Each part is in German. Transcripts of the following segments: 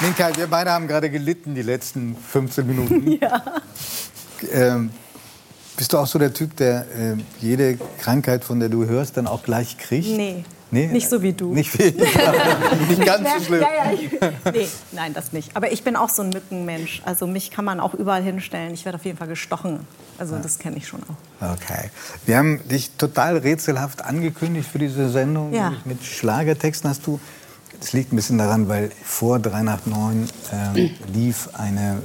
Minka, wir beide haben gerade gelitten die letzten 15 Minuten. Ja. Ähm, bist du auch so der Typ, der äh, jede Krankheit, von der du hörst, dann auch gleich kriegt? Nee. Nee? Nicht so wie du. Nicht, wie, nicht ganz so schlimm. Ja, ja, ich, nee, nein, das nicht. Aber ich bin auch so ein Mückenmensch. Also mich kann man auch überall hinstellen. Ich werde auf jeden Fall gestochen. Also das kenne ich schon auch. Okay. Wir haben dich total rätselhaft angekündigt für diese Sendung. Ja. Mit Schlagertexten hast du. Das liegt ein bisschen daran, weil vor 3 nach 9 ähm, lief eine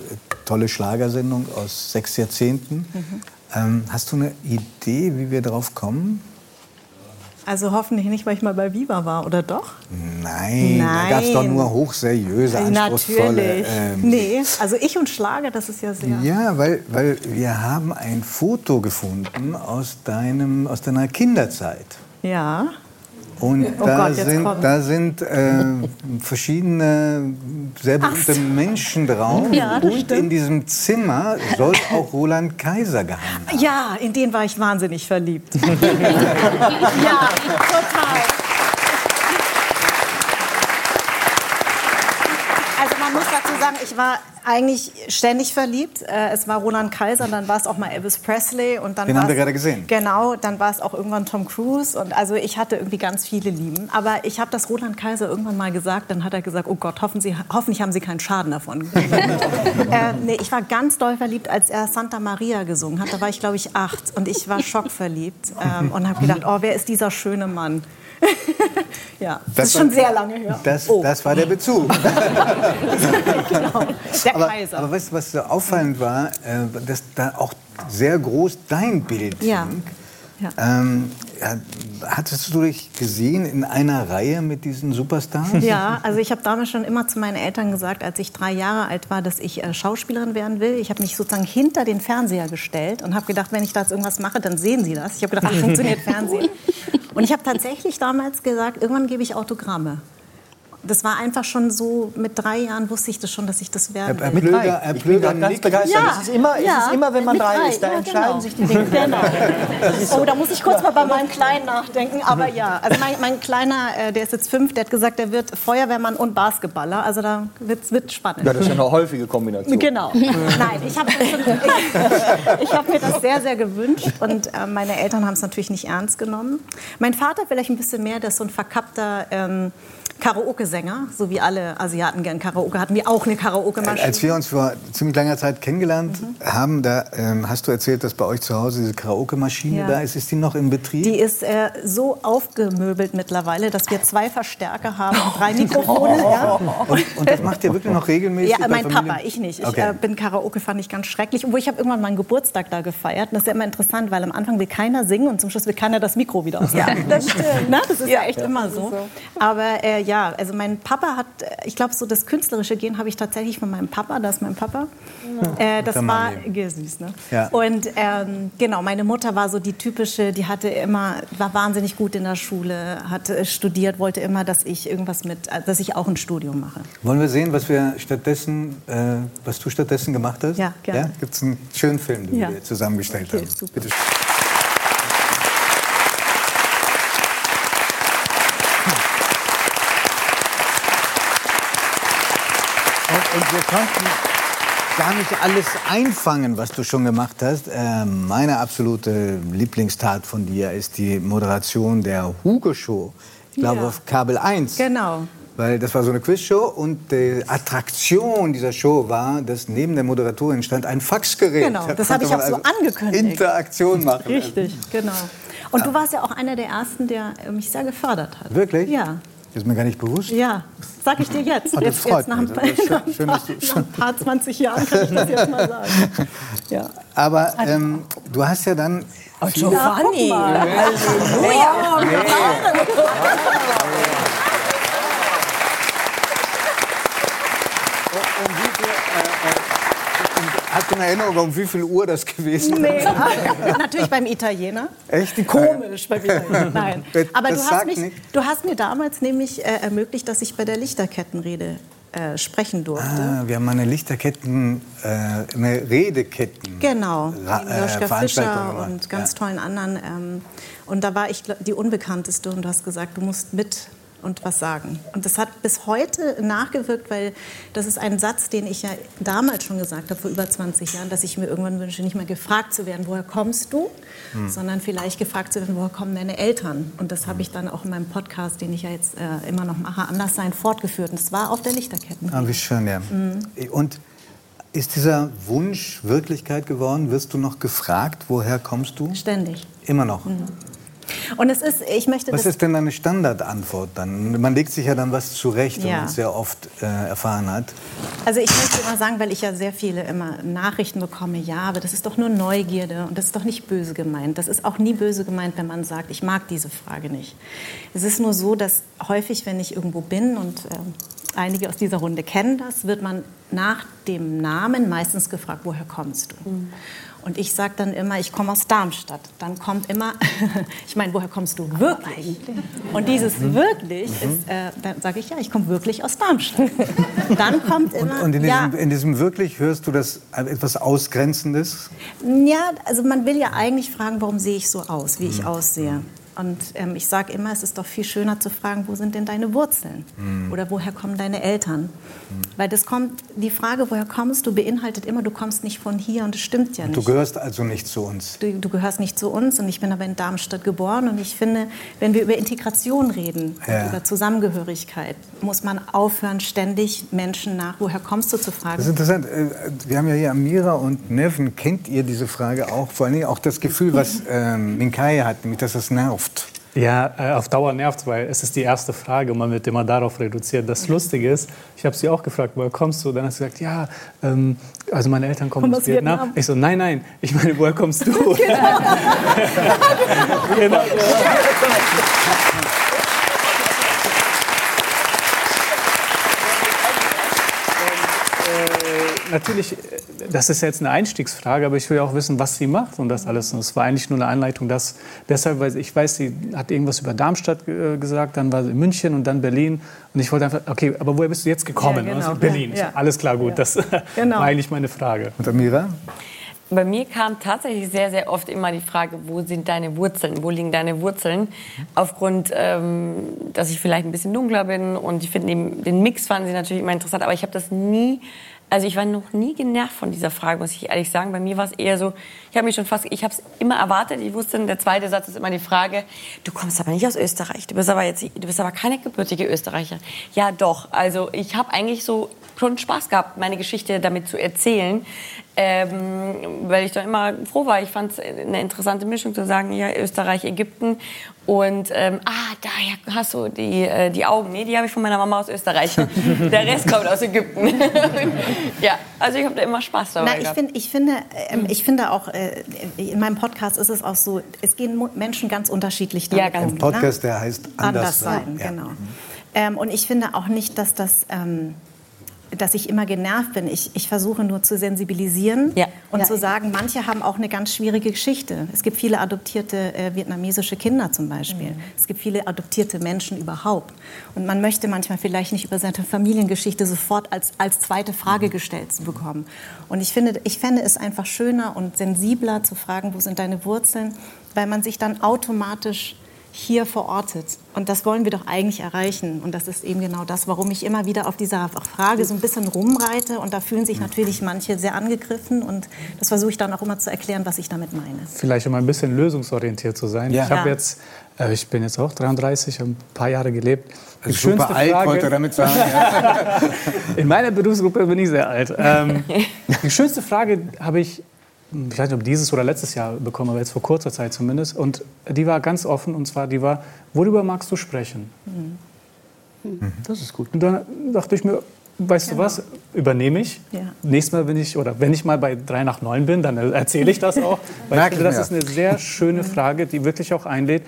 tolle Schlagersendung aus sechs Jahrzehnten. Mhm. Ähm, hast du eine Idee, wie wir darauf kommen? Also hoffentlich nicht, weil ich mal bei Viva war, oder doch? Nein, da gab es doch Nein. nur hochseriöse, anspruchsvolle. Natürlich. ähm, nee, also ich und Schlager, das ist ja sehr... Ja, weil, weil wir haben ein Foto gefunden aus, deinem, aus deiner Kinderzeit. Ja. Und Oh da, Gott, sind, da sind äh, verschiedene sehr berühmte Menschen drauf. Ja, und stimmt. in diesem Zimmer soll auch Roland Kaiser gehangen haben. Ja, in den war ich wahnsinnig verliebt. ja, total. Also man muss dazu sagen, ich war eigentlich ständig verliebt. Äh, Es war Roland Kaiser, dann war es auch mal Elvis Presley und dann Den war haben wir gerade gesehen. Genau, dann war es auch irgendwann Tom Cruise und also ich hatte irgendwie ganz viele Lieben. Aber ich habe das Roland Kaiser irgendwann mal gesagt, dann hat er gesagt, oh Gott, hoffen Sie, hoffentlich haben Sie keinen Schaden davon. äh, nee, ich war ganz doll verliebt, als er Santa Maria gesungen hat. Da war ich glaube ich acht und ich war schockverliebt ähm, und habe gedacht, oh, wer ist dieser schöne Mann? ja, das, ist war- schon sehr lange her. Das, oh, das war der Bezug. genau. Der Aber, Kaiser. aber weißt du, was so auffallend war, äh, dass da auch sehr groß dein Bild Ja. hing. Ja. Ähm, hattest du dich gesehen in einer Reihe mit diesen Superstars? Ja, also ich habe damals schon immer zu meinen Eltern gesagt, als ich drei Jahre alt war, dass ich äh, Schauspielerin werden will. Ich habe mich sozusagen hinter den Fernseher gestellt und habe gedacht, wenn ich da jetzt irgendwas mache, dann sehen sie das. Ich habe gedacht, ach, funktioniert Fernsehen. Und ich habe tatsächlich damals gesagt, irgendwann gebe ich Autogramme. Das war einfach schon so, mit drei Jahren wusste ich das schon, dass ich das werden Herr will. Plöger, Herr Ich gerade ganz nickt. begeistert. Ja, es ist immer, es ja, ist immer wenn man drei drei, ist, da ja, entscheiden genau. sich die Dinge. Genau. Oh, da muss ich kurz mal bei meinem Kleinen nachdenken. Aber ja, also mein, mein Kleiner, äh, der ist jetzt fünf, der hat gesagt, er wird Feuerwehrmann und Basketballer. Also da wird wird spannend. Ja, das ist ja eine häufige Kombination. Genau. Nein, ich habe ich hab mir das sehr, sehr gewünscht und äh, meine Eltern haben es natürlich nicht ernst genommen. Mein Vater vielleicht ein bisschen mehr, der ist so ein verkappter ähm, Karaoke-Sänger, so wie alle Asiaten gern Karaoke hatten, wir auch eine Karaoke-Maschine. Als wir uns vor ziemlich langer Zeit kennengelernt haben, da ähm, hast du erzählt, dass bei euch zu Hause diese Karaoke-Maschine Ja. da ist. Ist die noch in Betrieb? Die ist äh, so aufgemöbelt mittlerweile, dass wir zwei Verstärker haben und drei Mikrofone. Ja. und, und das macht ihr wirklich noch regelmäßig? Ja, mein Familien? Papa, ich nicht. Ich Okay. äh, bin Karaoke, fand ich ganz schrecklich. Obwohl ich habe irgendwann meinen Geburtstag da gefeiert. Und das ist ja immer interessant, weil am Anfang will keiner singen und zum Schluss will keiner das Mikro wieder aus. Ja, das stimmt. Na, das ist ja, echt immer so. Aber äh, ja, also mein Papa hat, äh, ich glaube, so das künstlerische Gehen habe ich tatsächlich von meinem Papa. Das ist mein Papa. Äh, das Kann war ja, süß, ne? Ja. Und ähm, genau, meine Mutter war so die typische, die hatte immer, war wahnsinnig gut in der Schule, hat äh, studiert, wollte immer, dass ich irgendwas mit, äh, dass ich auch ein Studium mache. Wollen wir sehen, was wir stattdessen, äh, was du stattdessen gemacht hast? Ja, gerne. Ja? Gibt es einen schönen Film, den Ja. wir zusammengestellt Okay, haben? super. Bitte. Und, und wir konnten gar nicht alles einfangen, was du schon gemacht hast. Äh, meine absolute Lieblingstat von dir ist die Moderation der Hugo Show. Ich glaube Ja. auf Kabel 1. Genau. Weil das war so eine Quizshow und die Attraktion dieser Show war, dass neben der Moderatorin stand ein Faxgerät. Genau, Da das habe ich auch man so also angekündigt. Interaktion machen. Richtig, genau. Und du warst ja auch einer der Ersten, der mich sehr gefördert hat. Wirklich? Ja. Ist mir gar nicht bewusst. Ja, sag ich dir jetzt. Ah, das jetzt, freut jetzt nach, mich. ein paar, schön- schön, dass du- nach ein paar 20 Jahren kann ich das jetzt mal sagen. Ja. Aber ähm, du hast ja dann viele, Giovanni. wie viel, äh, äh, hast du eine Erinnerung, um wie viel Uhr das gewesen ist? Nee, natürlich beim Italiener. Echt? Komisch beim Italiener. Nein. Aber du hast, mich, du hast mir damals nämlich äh, ermöglicht, dass ich bei der Lichterkettenrede äh, sprechen durfte. Ah, wir haben eine Lichterketten, äh, eine Redeketten. Genau, äh, Joschka Veranstaltung Fischer und ganz Ja. tollen anderen. Ähm, und da war ich die Unbekannteste und du hast gesagt, du musst mit und was sagen. Und das hat bis heute nachgewirkt, weil das ist ein Satz, den ich ja damals schon gesagt habe, vor über 20 Jahren, dass ich mir irgendwann wünsche, nicht mehr gefragt zu werden, woher kommst du, hm. sondern vielleicht gefragt zu werden, woher kommen deine Eltern. Und das habe ich dann auch in meinem Podcast, den ich ja jetzt äh, immer noch mache, anders sein, fortgeführt. Und das war auf der Lichterketten. Ah, wie schön, ja. Mhm. Und ist dieser Wunsch Wirklichkeit geworden? Wirst du noch gefragt, woher kommst du? Ständig. Immer noch? Mhm. Und es ist, ich möchte Was ist denn deine Standardantwort dann? Man legt sich ja dann was zurecht, ja. wenn man es sehr oft äh, erfahren hat. Also ich möchte immer sagen, weil ich ja sehr viele immer Nachrichten bekomme, ja, aber das ist doch nur Neugierde und das ist doch nicht böse gemeint. Das ist auch nie böse gemeint, wenn man sagt, ich mag diese Frage nicht. Es ist nur so, dass häufig, wenn ich irgendwo bin und äh, einige aus dieser Runde kennen das, wird man nach dem Namen meistens gefragt, woher kommst du? Mhm. Und ich sage dann immer, ich komme aus Darmstadt. Dann kommt immer, ich meine, woher kommst du wirklich? Und dieses mhm. wirklich mhm. ist, äh, dann sage ich, ja, ich komme wirklich aus Darmstadt. dann kommt immer, und, und in, diesem, ja, in, diesem, wirklich hörst du das etwas Ausgrenzendes? Ja, also man will ja eigentlich fragen, warum sehe ich so aus, wie ich mhm. aussehe. Und ähm, ich sage immer, es ist doch viel schöner zu fragen, wo sind denn deine Wurzeln? Mhm. Oder woher kommen deine Eltern? Mhm. Weil das kommt, die Frage, woher kommst du, beinhaltet immer, du kommst nicht von hier und das stimmt ja nicht. Du gehörst also nicht zu uns. Du, du, gehörst nicht zu uns und ich bin aber in Darmstadt geboren und ich finde, wenn wir über Integration reden, ja. über Zusammengehörigkeit, muss man aufhören, ständig Menschen nach, woher kommst du zu fragen. Das ist interessant. Äh, wir haben ja hier Amira und Neven. Kennt ihr diese Frage auch? Vor allem auch das Gefühl, was ähm, Minkai hat, nämlich dass das nervt nervt. Ja, äh, auf Dauer nervt weil es ist die erste Frage und man wird immer darauf reduziert. Das Lustige ist, ich habe sie auch gefragt, woher kommst du? Dann hat sie gesagt, ja, ähm, also meine Eltern kommen aus Vietnam. Vietnam. Ich so, nein, nein, ich meine, woher kommst du? genau. genau. natürlich, das ist jetzt eine Einstiegsfrage, aber ich will ja auch wissen, was sie macht und das alles. Und es war eigentlich nur eine Einleitung, dass deshalb, weil ich weiß, sie hat irgendwas über Darmstadt äh, gesagt, dann war sie in München und dann Berlin. Und ich wollte einfach, okay, aber woher bist du jetzt gekommen? Ja, genau. Berlin. Ja. Alles klar, gut. Das genau. war eigentlich meine Frage. Und Amira? Bei mir kam tatsächlich sehr, sehr oft immer die Frage, wo sind deine Wurzeln? Wo liegen deine Wurzeln? Aufgrund, ähm, dass ich vielleicht ein bisschen dunkler bin und ich finde den Mix fanden sie natürlich immer interessant, aber ich habe das nie also ich war noch nie genervt von dieser Frage, muss ich ehrlich sagen. Bei mir war es eher so, ich habe mich schon fast, ich habe es immer erwartet. Ich wusste, der zweite Satz ist immer die Frage: Du kommst aber nicht aus Österreich. Du bist aber jetzt, du bist aber keine gebürtige Österreicher. Ja, doch. Also ich habe eigentlich so schon Spaß gehabt, meine Geschichte damit zu erzählen, ähm, weil ich da immer froh war. Ich fand es eine interessante Mischung zu sagen, ja, Österreich, Ägypten und ähm, ah, daher hast du die, äh, die Augen. Nee, die habe ich von meiner Mama aus Österreich. Der Rest kommt aus Ägypten. ja, also ich habe da immer Spaß dabei. Na, ich, find, ich, finde, ähm, ich finde auch, äh, in meinem Podcast ist es auch so, es gehen Menschen ganz unterschiedlich damit ja, ganz um. Podcast, ne? der heißt Anders, Anders sein. Ja. Genau. Ähm, und ich finde auch nicht, dass das ähm, dass ich immer genervt bin. Ich, ich versuche nur zu sensibilisieren ja. und ja. zu sagen, manche haben auch eine ganz schwierige Geschichte. Es gibt viele adoptierte äh, vietnamesische Kinder zum Beispiel. Mhm. Es gibt viele adoptierte Menschen überhaupt. Und man möchte manchmal vielleicht nicht über seine Familiengeschichte sofort als, als zweite Frage mhm. gestellt zu bekommen. Und ich finde, ich fände es einfach schöner und sensibler zu fragen, wo sind deine Wurzeln, weil man sich dann automatisch hier verortet. Und das wollen wir doch eigentlich erreichen. Und das ist eben genau das, warum ich immer wieder auf dieser Frage so ein bisschen rumreite. Und da fühlen sich natürlich manche sehr angegriffen. Und das versuche ich dann auch immer zu erklären, was ich damit meine. Vielleicht um ein bisschen lösungsorientiert zu sein. Ja. Ich habe jetzt, äh, ich bin jetzt auch 33, ein paar Jahre gelebt. Die super alt, Frage, wollte damit sagen. Ja. In meiner Berufsgruppe bin ich sehr alt. Ähm, die schönste Frage habe ich ich weiß nicht, ob dieses oder letztes Jahr bekommen, aber jetzt vor kurzer Zeit zumindest. Und die war ganz offen und zwar, die war, worüber magst du sprechen? Mhm. Das ist gut. Und dann dachte ich mir, weißt genau. du was, übernehme ich. Ja. Nächstes Mal, wenn ich, oder wenn ich mal bei 3 nach 9 bin, dann erzähle ich das auch. Weil ich finde, das ist eine sehr schöne Frage, die wirklich auch einlädt,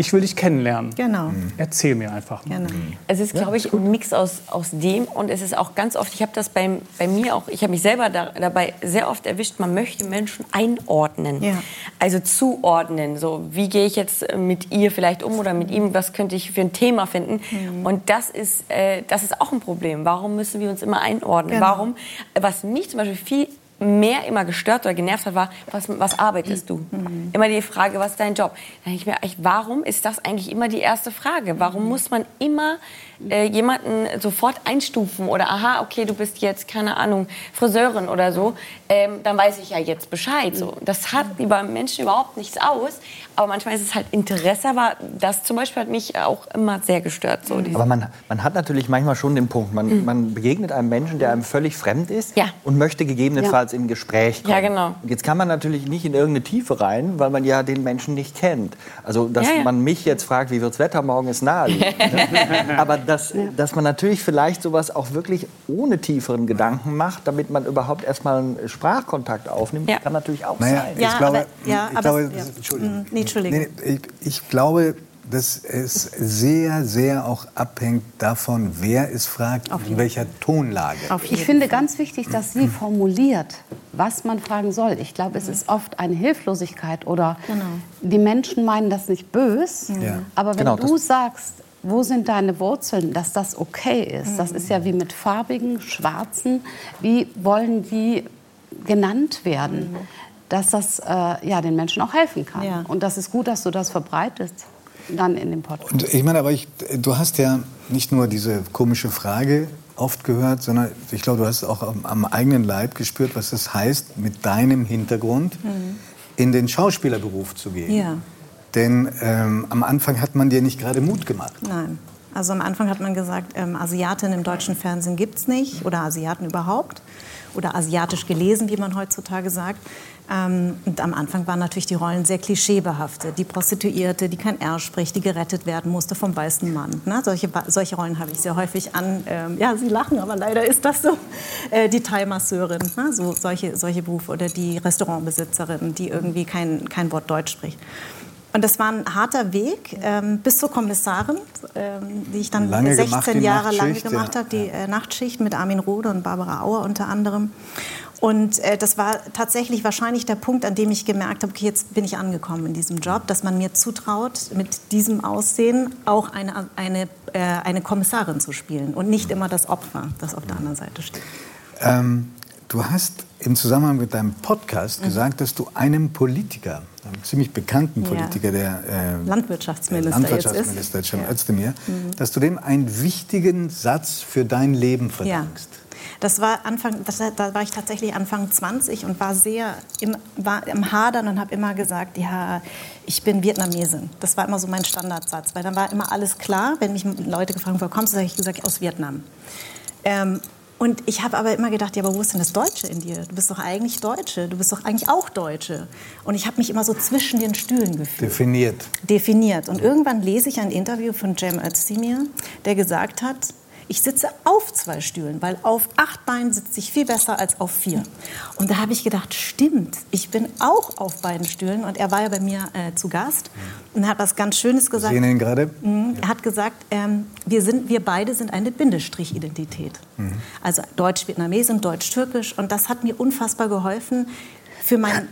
ich will dich kennenlernen. Genau. Erzähl mir einfach mal. Genau. Es ist, glaube ich, ein Mix aus, aus dem und es ist auch ganz oft, ich habe das bei, bei mir auch, ich habe mich selber da, dabei sehr oft erwischt, man möchte Menschen einordnen. Ja. Also zuordnen. So, wie gehe ich jetzt mit ihr vielleicht um oder mit ihm, was könnte ich für ein Thema finden? Mhm. Und das ist, äh, das ist auch ein Problem. Warum müssen wir uns immer einordnen? Genau. Warum, was mich zum Beispiel viel mehr immer gestört oder genervt hat, war, was, was arbeitest du? Mhm. Immer die Frage, was ist dein Job? Da denke ich mir, warum ist das eigentlich immer die erste Frage? Warum mhm. muss man immer äh, jemanden sofort einstufen oder aha, okay, du bist jetzt, keine Ahnung, Friseurin oder so, ähm, dann weiß ich ja jetzt Bescheid. So. Das hat bei Menschen überhaupt nichts aus, aber manchmal ist es halt Interesse, aber das zum Beispiel hat mich auch immer sehr gestört. So, aber man, man hat natürlich manchmal schon den Punkt, man, mhm. man begegnet einem Menschen, der einem völlig fremd ist ja. und möchte gegebenenfalls ja. Im Gespräch kommen. Ja, genau. Und jetzt kann man natürlich nicht in irgendeine Tiefe rein, weil man ja den Menschen nicht kennt. Also, dass ja, man mich jetzt fragt, wie wirds Wetter morgen ist naheliegend. aber dass, dass man natürlich vielleicht sowas auch wirklich ohne tieferen Gedanken macht, damit man überhaupt erstmal einen Sprachkontakt aufnimmt, kann natürlich auch naja, sein. Ich glaube, aber, ja, ich glaube, ja. Entschuldigung. Mhm. Nee, Entschuldigung. Nee, ich, ich glaube, dass es sehr, sehr auch abhängt davon, wer es fragt, in welcher Tonlage. Ich finde ganz wichtig, dass sie formuliert, was man fragen soll. Ich glaube, es ist oft eine Hilflosigkeit oder genau. die Menschen meinen das nicht böse, ja. aber wenn genau, du sagst, wo sind deine Wurzeln, dass das okay ist. Das ist ja wie mit farbigen, schwarzen. Wie wollen die genannt werden? Dass das äh, ja, den Menschen auch helfen kann. Ja. Und das ist gut, dass du das verbreitest dann in dem Podcast. Und ich meine, aber ich, du hast ja nicht nur diese komische Frage oft gehört, sondern ich glaube, du hast auch am, am eigenen Leib gespürt, was es heißt, mit deinem Hintergrund mhm. in den Schauspielerberuf zu gehen. Ja. Denn ähm, am Anfang hat man dir nicht gerade Mut gemacht. Nein. Also am Anfang hat man gesagt, ähm, Asiatinnen im deutschen Fernsehen gibt es nicht oder Asiaten überhaupt oder asiatisch gelesen, wie man heutzutage sagt. Ähm, und am Anfang waren natürlich die Rollen sehr klischeebehaftet. Die Prostituierte, die kein R spricht, die gerettet werden musste vom weißen Mann. Ne? Solche, solche Rollen habe ich sehr häufig an. Ähm, ja, Sie lachen, aber leider ist das so. Äh, die Thai-Masseurin, ne? so, solche, solche Berufe. Oder die Restaurantbesitzerin, die irgendwie kein, kein Wort Deutsch spricht. Und das war ein harter Weg ähm, bis zur Kommissarin, ähm, die ich dann lange 16 gemacht, Jahre lang gemacht ja. habe, die äh, Nachtschicht mit Armin Rohde und Barbara Auer unter anderem. Und äh, das war tatsächlich wahrscheinlich der Punkt, an dem ich gemerkt habe, okay, jetzt bin ich angekommen in diesem Job, dass man mir zutraut, mit diesem Aussehen auch eine, eine, äh, eine Kommissarin zu spielen und nicht immer das Opfer, das auf der anderen Seite steht. Ähm, du hast im Zusammenhang mit deinem Podcast mhm. gesagt, dass du einem Politiker, einem ziemlich bekannten Politiker, ja. der äh, Landwirtschaftsminister, Landwirtschaftsminister Cem ja. Özdemir, mhm. dass du dem einen wichtigen Satz für dein Leben verdankst. Ja. Das war Anfang, das, da war ich tatsächlich Anfang 20 und war sehr im, war im Hadern und habe immer gesagt, ja, ich bin Vietnamesin. Das war immer so mein Standardsatz, weil dann war immer alles klar. Wenn mich Leute gefragt haben, wo kommst du, habe ich gesagt, aus Vietnam. Ähm, und ich habe aber immer gedacht, ja, aber wo ist denn das Deutsche in dir? Du bist doch eigentlich Deutsche, du bist doch eigentlich auch Deutsche. Und ich habe mich immer so zwischen den Stühlen gefühlt. Definiert. Definiert. Und irgendwann lese ich ein Interview von Cem Özdemir, der gesagt hat, ich sitze auf zwei Stühlen, weil auf acht Beinen sitze ich viel besser als auf vier. Und da habe ich gedacht, stimmt, ich bin auch auf beiden Stühlen. Und er war ja bei mir äh, zu Gast und hat was ganz Schönes gesagt. Sie sehen ihn gerade? Mhm. Er hat gesagt, ähm, wir, sind, wir beide sind eine Bindestrich-Identität. Mhm. Also Deutsch-Vietnamesin, Deutsch-Türkisch. Und das hat mir unfassbar geholfen, für, mein,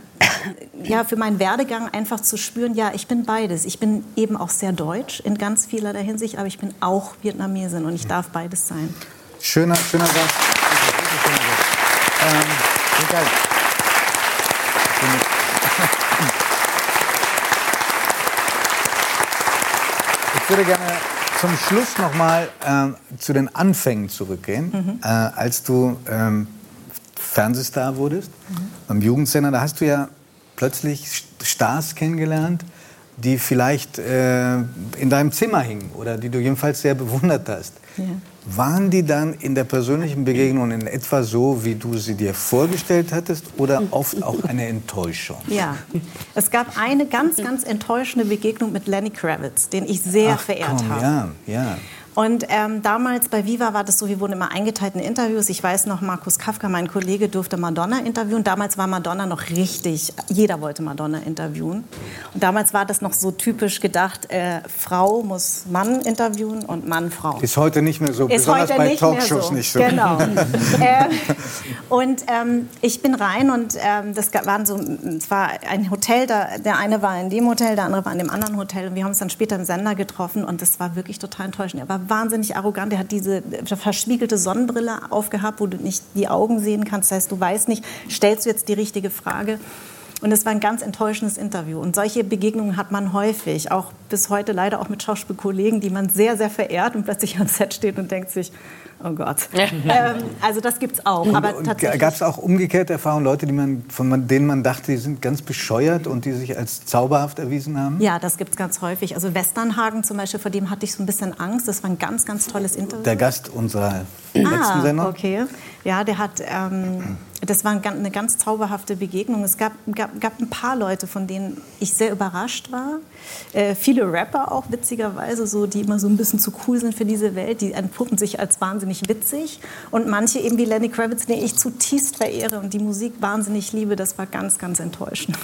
ja, für meinen Werdegang einfach zu spüren, ja, ich bin beides. Ich bin eben auch sehr deutsch in ganz vielerlei Hinsicht, aber ich bin auch Vietnamesin und ich darf beides sein. Schöner, schöner Satz. Ähm, ich würde gerne zum Schluss noch mal äh, zu den Anfängen zurückgehen, mhm. äh, als du ähm, Fernsehstar wurdest, mhm. Beim Jugendsender, da hast du ja plötzlich Stars kennengelernt, die vielleicht äh, in deinem Zimmer hingen oder die du jedenfalls sehr bewundert hast. Ja. Waren die dann in der persönlichen Begegnung in etwa so, wie du sie dir vorgestellt hattest oder oft auch eine Enttäuschung? Ja, es gab eine ganz, ganz enttäuschende Begegnung mit Lenny Kravitz, den ich sehr Ach, verehrt komm, habe. Ja, ja. Und ähm, damals bei Viva war das so, wir wurden immer eingeteilt in Interviews. Ich weiß noch, Markus Kafka, mein Kollege, durfte Madonna interviewen. Damals war Madonna noch richtig, jeder wollte Madonna interviewen. Und damals war das noch so typisch gedacht, äh, Frau muss Mann interviewen und Mann Frau. Ist heute nicht mehr so, Ist besonders bei Talkshows so. nicht so. Genau. äh, und ähm, ich bin rein und ähm, das waren so, es war ein Hotel, da, der eine war in dem Hotel, der andere war in dem anderen Hotel. Und wir haben uns dann später im Sender getroffen und das war wirklich total enttäuschend. Er war war wahnsinnig arrogant. Er hat diese verschwiegelte Sonnenbrille aufgehabt, wo du nicht die Augen sehen kannst. Das heißt, du weißt nicht, stellst du jetzt die richtige Frage. Und es war ein ganz enttäuschendes Interview. Und solche Begegnungen hat man häufig, auch bis heute leider auch mit Schauspielkollegen, die man sehr, sehr verehrt und plötzlich am Set steht und denkt sich, Oh Gott. ähm, also das gibt es auch. Aber Gab es auch umgekehrte Erfahrungen, Leute, die man, von denen man dachte, die sind ganz bescheuert und die sich als zauberhaft erwiesen haben? Ja, das gibt es ganz häufig. Also Westernhagen zum Beispiel, vor dem hatte ich so ein bisschen Angst. Das war ein ganz, ganz tolles Interview. Der Gast unserer letzten ah, Sendung? okay. Ja, der hat... Ähm, das war eine ganz zauberhafte Begegnung. Es gab, gab, gab ein paar Leute, von denen ich sehr überrascht war. Äh, viele Rapper auch, witzigerweise, so, die immer so ein bisschen zu cool sind für diese Welt. Die entpuppen sich als wahnsinnig witzig. Und manche eben wie Lenny Kravitz, den ich zutiefst verehre und die Musik wahnsinnig liebe. Das war ganz, ganz enttäuschend.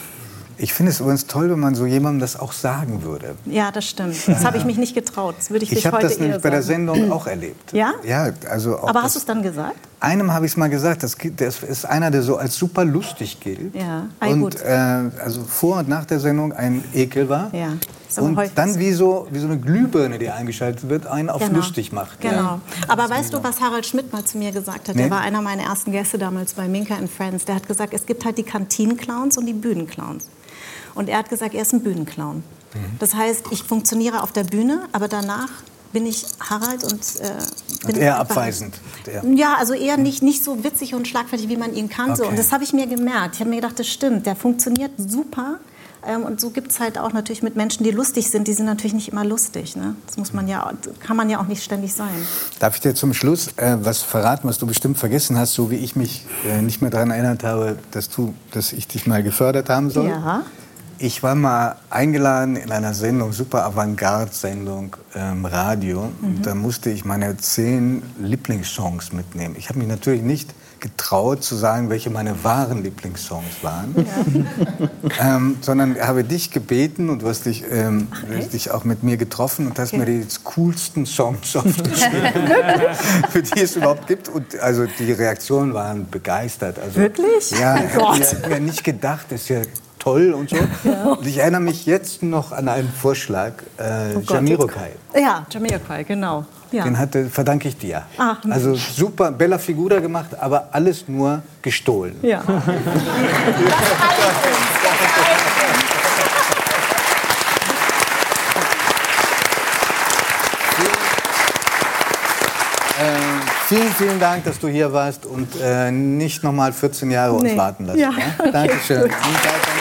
Ich finde es übrigens toll, wenn man so jemandem das auch sagen würde. Ja, das stimmt. Das habe ich mich nicht getraut. Das würde ich, ich habe das nämlich bei der Sendung auch erlebt. Ja? Ja, also Aber hast du es dann gesagt? Einem habe ich es mal gesagt. Das, das, ist einer, der so als super lustig gilt. Ja, Ay, und äh, also vor und nach der Sendung ein Ekel war. Ja. Und dann wie so, wie so eine Glühbirne, die eingeschaltet wird, einen auf genau. lustig macht. Genau. Ja. Aber weißt du, was Harald Schmidt mal zu mir gesagt hat? Nee. Der war einer meiner ersten Gäste damals bei Minka and Friends. Der hat gesagt, es gibt halt die Kantinenclowns und die Bühnenclowns. Und er hat gesagt, er ist ein Bühnenclown. Mhm. Das heißt, ich funktioniere auf der Bühne, aber danach bin ich Harald und äh, bin und eher abweisend. Ja, also eher nicht, nicht so witzig und schlagfertig, wie man ihn kannte. Okay. Und das habe ich mir gemerkt. Ich habe mir gedacht, das stimmt, der funktioniert super. Ähm, und so gibt es halt auch natürlich mit Menschen, die lustig sind, die sind natürlich nicht immer lustig. Ne? Das muss man ja, kann man ja auch nicht ständig sein. Darf ich dir zum Schluss äh, was verraten, was du bestimmt vergessen hast, so wie ich mich äh, nicht mehr daran erinnert habe, dass, du, dass ich dich mal gefördert haben soll? Ja. Ich war mal eingeladen in einer Sendung, super Avantgarde-Sendung, ähm, Radio. Mhm. Da musste ich meine zehn Lieblingssongs mitnehmen. Ich habe mich natürlich nicht getraut zu sagen, welche meine wahren Lieblingssongs waren, ja. ähm, sondern habe dich gebeten und du hast dich, ähm, Ach, dich auch mit mir getroffen und hast okay. mir die coolsten Songs aufgeschrieben, für die es überhaupt gibt. Und also die Reaktionen waren begeistert. Also, Wirklich? Ja, oh ich habe mir nicht gedacht, das ist ja toll und so. Ja. Und ich erinnere mich jetzt noch an einen Vorschlag, äh, oh Jamiroquai. Ja, Jamiroquai, genau. Ja. Den hatte, verdanke ich dir. Ach, also super, Bella Figura gemacht, aber alles nur gestohlen. Ja. Vielen, vielen Dank, dass du hier warst und äh, nicht noch mal 14 Jahre uns nee. warten lassen. Ja. Ja? Dankeschön.